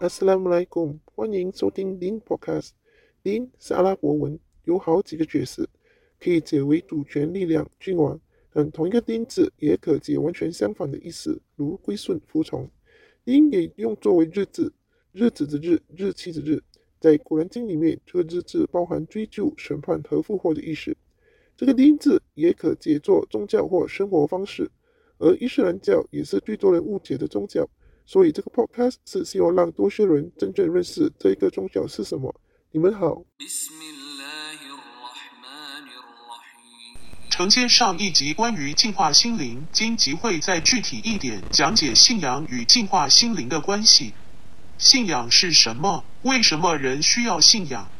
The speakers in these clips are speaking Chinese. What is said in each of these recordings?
Assalamualaikum，欢迎收听钉 Podcast。钉是阿拉伯文，有好几个角色，可以解为主权、力量、君王。但同一个 Din 字也可解完全相反的意思，如归顺、服从。钉也用作为日字，日子的日，日期的日。在古兰经里面，这个日字包含追究、审判和复活的意思。这个 Din 字也可解作宗教或生活方式，而伊斯兰教也是最多人误解的宗教。所以这个 podcast 是希望让多些人真正认识这一个宗教是什么。你们好。承接上一集关于净化心灵，今集会再具体一点讲解信仰与净化心灵的关系。信仰是什么？为什么人需要信仰？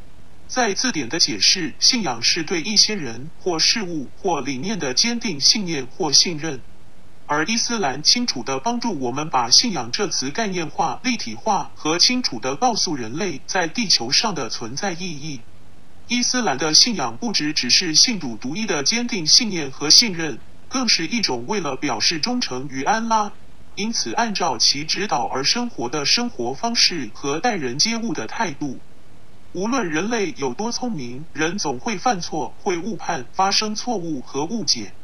在字典的解释，信仰是对一些人或事物或理念的坚定信念或信任。而伊斯兰清楚地帮助我们把信仰这词概念化、立体化和清楚地告诉人类在地球上的存在意义。伊斯兰的信仰不只只是信主独一的坚定信念和信任，更是一种为了表示忠诚于安拉，因此按照其指导而生活的生活方式和待人接物的态度。无论人类有多聪明，人总会犯错、会误判、发生错误和误解。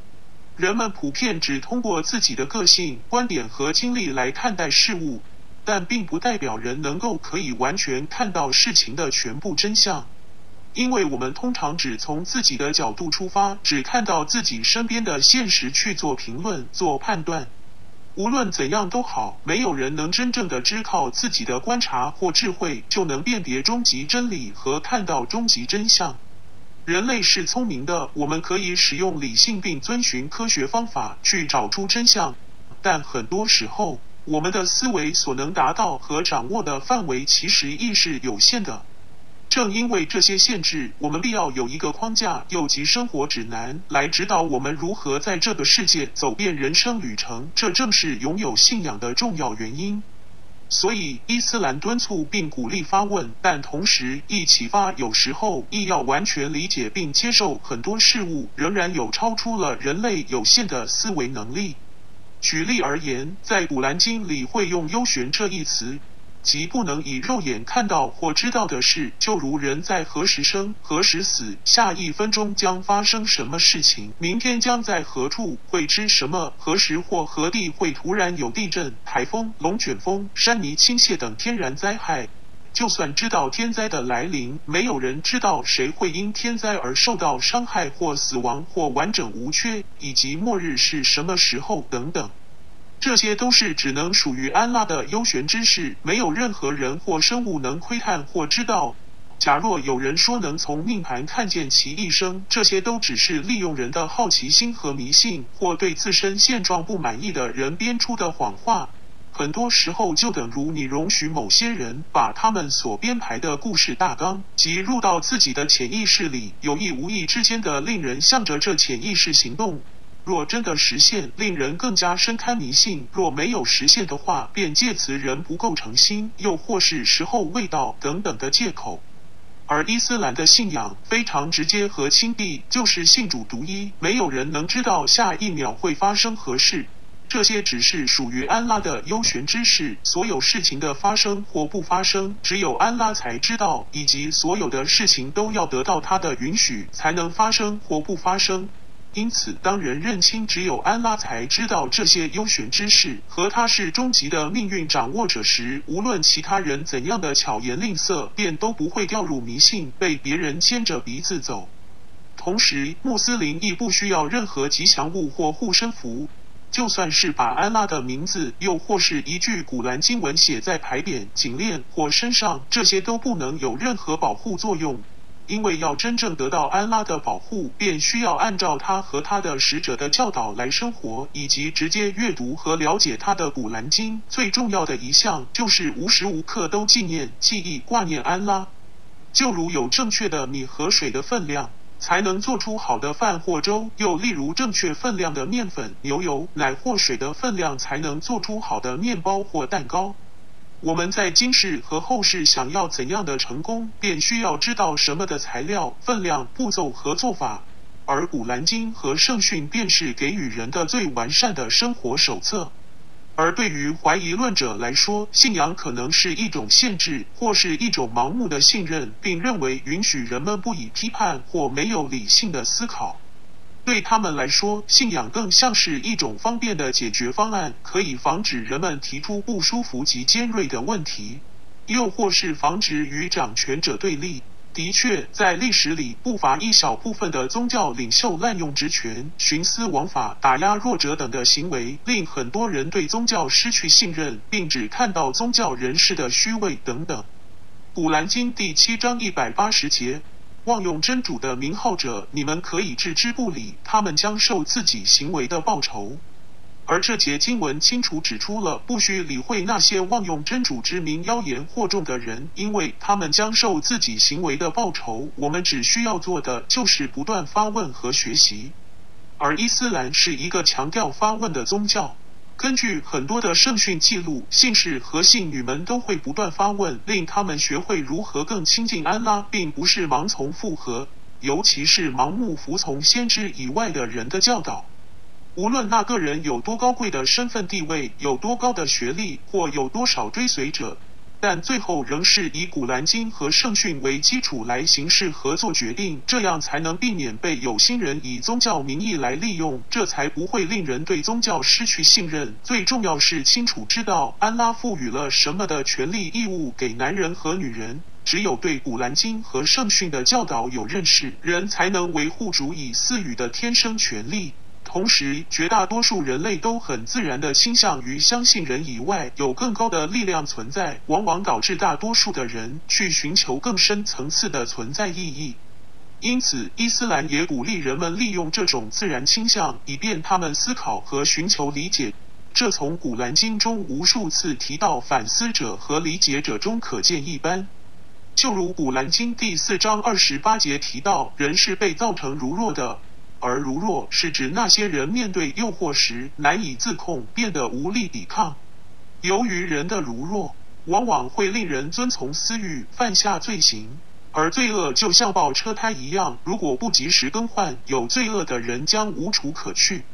人们普遍只通过自己的个性、观点和经历来看待事物，但并不代表人能够可以完全看到事情的全部真相。因为我们通常只从自己的角度出发，只看到自己身边的现实去做评论、做判断。无论怎样都好，没有人能真正的只靠自己的观察或智慧就能辨别终极真理和看到终极真相。人类是聪明的，我们可以使用理性并遵循科学方法去找出真相，但很多时候，我们的思维所能达到和掌握的范围其实亦是有限的。正因为这些限制，我们必要有一个框架，又及生活指南，来指导我们如何在这个世界走遍人生旅程。这正是拥有信仰的重要原因。所以，伊斯兰敦促并鼓励发问，但同时亦启发，有时候亦要完全理解并接受很多事物仍然有超出了人类有限的思维能力。举例而言，在古兰经里会用“幽玄”这一词。即不能以肉眼看到或知道的事，就如人在何时生、何时死，下一分钟将发生什么事情，明天将在何处会知什么，何时或何地会突然有地震、台风、龙卷风、山泥倾泻等天然灾害。就算知道天灾的来临，没有人知道谁会因天灾而受到伤害或死亡或完整无缺，以及末日是什么时候等等。这些都是只能属于安拉的幽玄知识，没有任何人或生物能窥探或知道。假若有人说能从命盘看见其一生，这些都只是利用人的好奇心和迷信，或对自身现状不满意的人编出的谎话。很多时候就等如你容许某些人把他们所编排的故事大纲，即入到自己的潜意识里，有意无意之间的令人向着这潜意识行动。若真的实现，令人更加深堪迷信；若没有实现的话，便借此人不够诚心，又或是时候未到等等的借口。而伊斯兰的信仰非常直接和轻鄙，就是信主独一，没有人能知道下一秒会发生何事。这些只是属于安拉的幽玄知识，所有事情的发生或不发生，只有安拉才知道，以及所有的事情都要得到他的允许才能发生或不发生。因此，当人认清只有安拉才知道这些幽玄之事，和他是终极的命运掌握者时，无论其他人怎样的巧言令色，便都不会掉入迷信，被别人牵着鼻子走。同时，穆斯林亦不需要任何吉祥物或护身符，就算是把安拉的名字，又或是一句古兰经文写在牌匾、颈链或身上，这些都不能有任何保护作用。因为要真正得到安拉的保护，便需要按照他和他的使者的教导来生活，以及直接阅读和了解他的古兰经。最重要的一项就是无时无刻都纪念、记忆、挂念安拉。就如有正确的米和水的分量，才能做出好的饭或粥；又例如正确分量的面粉、牛油、奶或水的分量，才能做出好的面包或蛋糕。我们在今世和后世想要怎样的成功，便需要知道什么的材料、分量、步骤和做法。而古兰经和圣训便是给予人的最完善的生活手册。而对于怀疑论者来说，信仰可能是一种限制，或是一种盲目的信任，并认为允许人们不以批判或没有理性的思考。对他们来说，信仰更像是一种方便的解决方案，可以防止人们提出不舒服及尖锐的问题，又或是防止与掌权者对立。的确，在历史里不乏一小部分的宗教领袖滥用职权、徇私枉法、打压弱者等的行为，令很多人对宗教失去信任，并只看到宗教人士的虚伪等等。古兰经第七章一百八十节：妄用真主的名号者，你们可以置之不理，他们将受自己行为的报酬。而这节经文清楚指出了，不需理会那些妄用真主之名妖言惑众的人，因为他们将受自己行为的报酬。我们只需要做的就是不断发问和学习。而伊斯兰是一个强调发问的宗教。根据很多的圣训记录，信士和信女们都会不断发问，令他们学会如何更亲近安拉，并不是盲从附和，尤其是盲目服从先知以外的人的教导。无论那个人有多高贵的身份地位，有多高的学历，或有多少追随者，但最后仍是以古兰经和圣训为基础来行事和做决定，这样才能避免被有心人以宗教名义来利用，这才不会令人对宗教失去信任。最重要是清楚知道安拉赋予了什么的权利义务给男人和女人。只有对古兰经和圣训的教导有认识，人才能维护主以赐予的天生权利。同时，绝大多数人类都很自然地倾向于相信人以外有更高的力量存在，往往导致大多数的人去寻求更深层次的存在意义。因此，伊斯兰也鼓励人们利用这种自然倾向，以便他们思考和寻求理解。这从古兰经中无数次提到反思者和理解者中可见一斑。就如古兰经第四章二十八节提到，人是被造成如弱的。而如弱是指那些人面对诱惑时难以自控，变得无力抵抗。由于人的如弱，往往会令人遵从私欲，犯下罪行。而罪恶就像爆车胎一样，如果不及时更换，有罪恶的人将无处可去。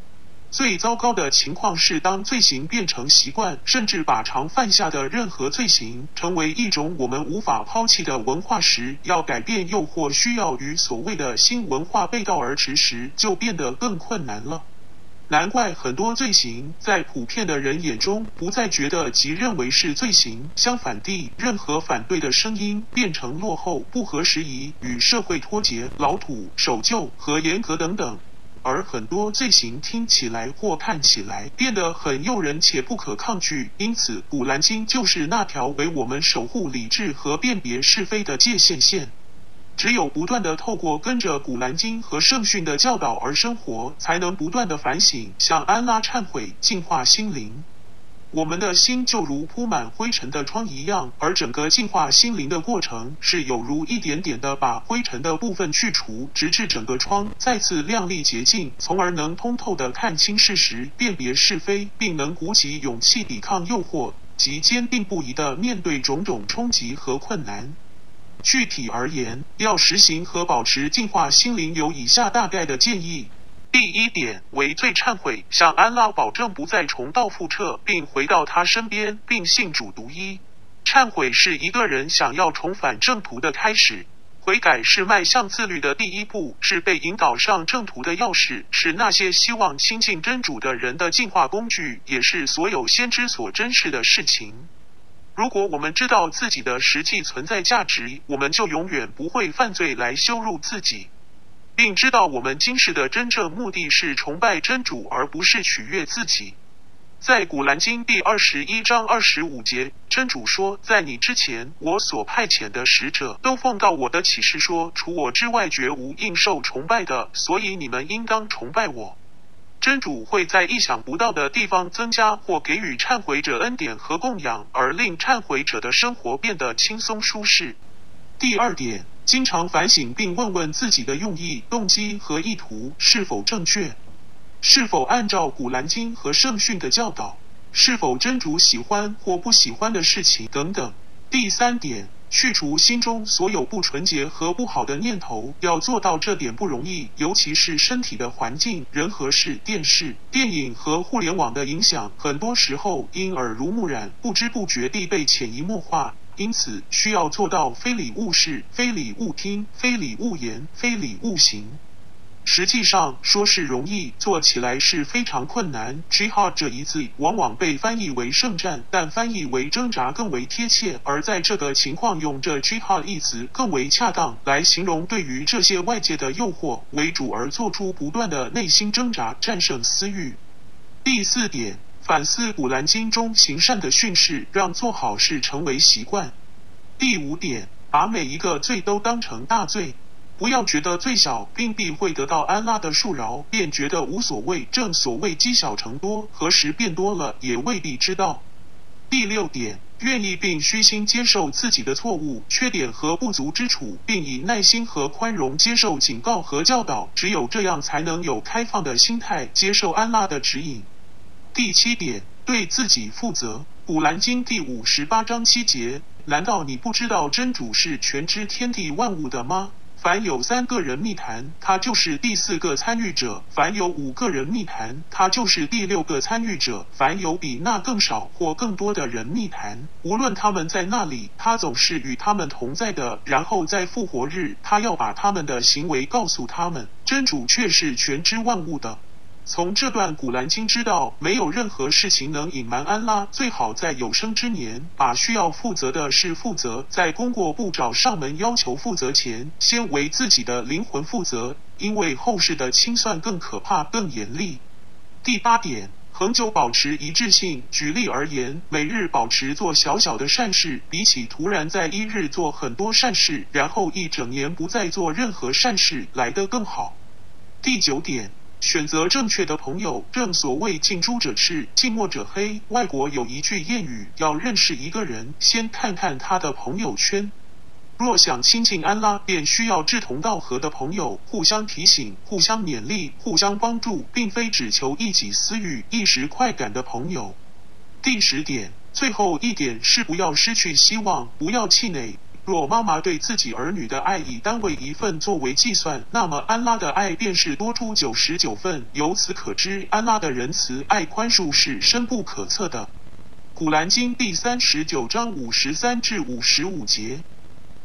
最糟糕的情况是，当罪行变成习惯，甚至把常犯下的任何罪行成为一种我们无法抛弃的文化时，要改变诱惑需要与所谓的新文化背道而驰时，就变得更困难了。难怪很多罪行在普遍的人眼中不再觉得即认为是罪行，相反地，任何反对的声音变成落后、不合时宜、与社会脱节、老土、守旧和严格等等。而很多罪行听起来或看起来变得很诱人且不可抗拒，因此《古兰经》就是那条为我们守护理智和辨别是非的界限线。只有不断的透过跟着《古兰经》和圣训的教导而生活，才能不断的反省，向安拉忏悔，净化心灵。我们的心就如铺满灰尘的窗一样，而整个净化心灵的过程是有如一点点的把灰尘的部分去除，直至整个窗再次亮丽洁净，从而能通透的看清事实，辨别是非，并能鼓起勇气抵抗诱惑，及坚定不移的面对种种冲击和困难。具体而言，要实行和保持净化心灵，有以下大概的建议。第一点为罪忏悔，向安拉保证不再重蹈覆辙，并回到他身边，并信主独一。忏悔是一个人想要重返正途的开始，悔改是迈向自律的第一步，是被引导上正途的钥匙，是那些希望亲近真主的人的进化工具，也是所有先知所珍视的事情。如果我们知道自己的实际存在价值，我们就永远不会犯罪来羞辱自己。并知道我们今世的真正目的是崇拜真主，而不是取悦自己。在古兰经第二十一章二十五节，真主说：“在你之前，我所派遣的使者都奉告我的启示说，除我之外绝无应受崇拜的，所以你们应当崇拜我。”真主会在意想不到的地方增加或给予忏悔者恩典和供养，而令忏悔者的生活变得轻松舒适。第二点。经常反省并问问自己的用意、动机和意图是否正确，是否按照古兰经和圣训的教导，是否真主喜欢或不喜欢的事情等等。第三点，去除心中所有不纯洁和不好的念头。要做到这点不容易，尤其是身体的环境、人和事、电视、电影和互联网的影响，很多时候因耳濡目染，不知不觉地被潜移默化。因此，需要做到非礼勿视、非礼勿听、非礼勿言、非礼勿行。实际上，说是容易，做起来是非常困难。Jihad 这一字往往被翻译为圣战，但翻译为挣扎更为贴切。而在这个情况，用这 Jihad 一词更为恰当，来形容对于这些外界的诱惑为主而做出不断的内心挣扎，战胜私欲。第四点。反思《古兰经》中行善的训示，让做好事成为习惯。第五点，把每一个罪都当成大罪，不要觉得最小并必会得到安拉的恕饶，便觉得无所谓。正所谓积小成多，何时变多了也未必知道。第六点，愿意并虚心接受自己的错误、缺点和不足之处，并以耐心和宽容接受警告和教导。只有这样，才能有开放的心态接受安拉的指引。第七点，对自己负责。古兰经第五十八章七节：难道你不知道真主是全知天地万物的吗？凡有三个人密谈，他就是第四个参与者；凡有五个人密谈，他就是第六个参与者；凡有比那更少或更多的人密谈，无论他们在那里，他总是与他们同在的。然后在复活日，他要把他们的行为告诉他们。真主却是全知万物的。从这段古兰经知道，没有任何事情能隐瞒安拉。最好在有生之年，把需要负责的事负责，在功过不找上门要求负责前，先为自己的灵魂负责，因为后世的清算更可怕、更严厉。第八点，恒久保持一致性。举例而言，每日保持做小小的善事，比起突然在一日做很多善事，然后一整年不再做任何善事来得更好。第九点。选择正确的朋友，正所谓近朱者赤，近墨者黑。外国有一句谚语，要认识一个人，先看看他的朋友圈。若想亲近安拉，便需要志同道合的朋友，互相提醒、互相勉励、互相帮助，并非只求一己私欲、一时快感的朋友。第十点，最后一点是不要失去希望，不要气馁。若妈妈对自己儿女的爱以单位一份作为计算，那么安拉的爱便是多出九十九份。由此可知，安拉的仁慈、爱、宽恕是深不可测的。古兰经第三十九章五十三至五十五节：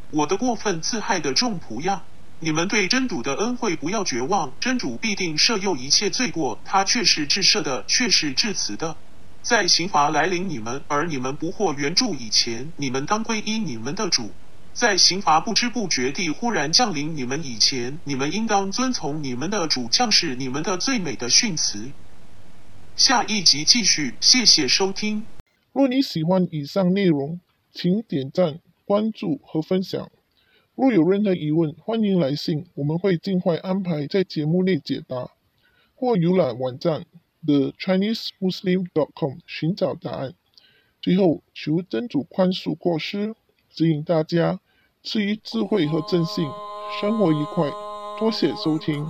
我的过分自害的众仆呀，你们对真主的恩惠不要绝望，真主必定赦宥一切罪过，他却是至赦的，却是至慈的。在刑罚来临你们，而你们不获援助以前，你们当皈依你们的主。在刑罚不知不觉地忽然降临你们以前，你们应当遵从你们的主将士你们的最美的训词。下一集继续，谢谢收听。若你喜欢以上内容，请点赞、关注和分享。若有任何疑问，欢迎来信，我们会尽快安排在节目内解答，或浏览网站 the Chinese Muslim dot com 寻找答案。最后，求真主宽恕过失，指引大家。至于智慧和正信，生活愉快。多谢收听。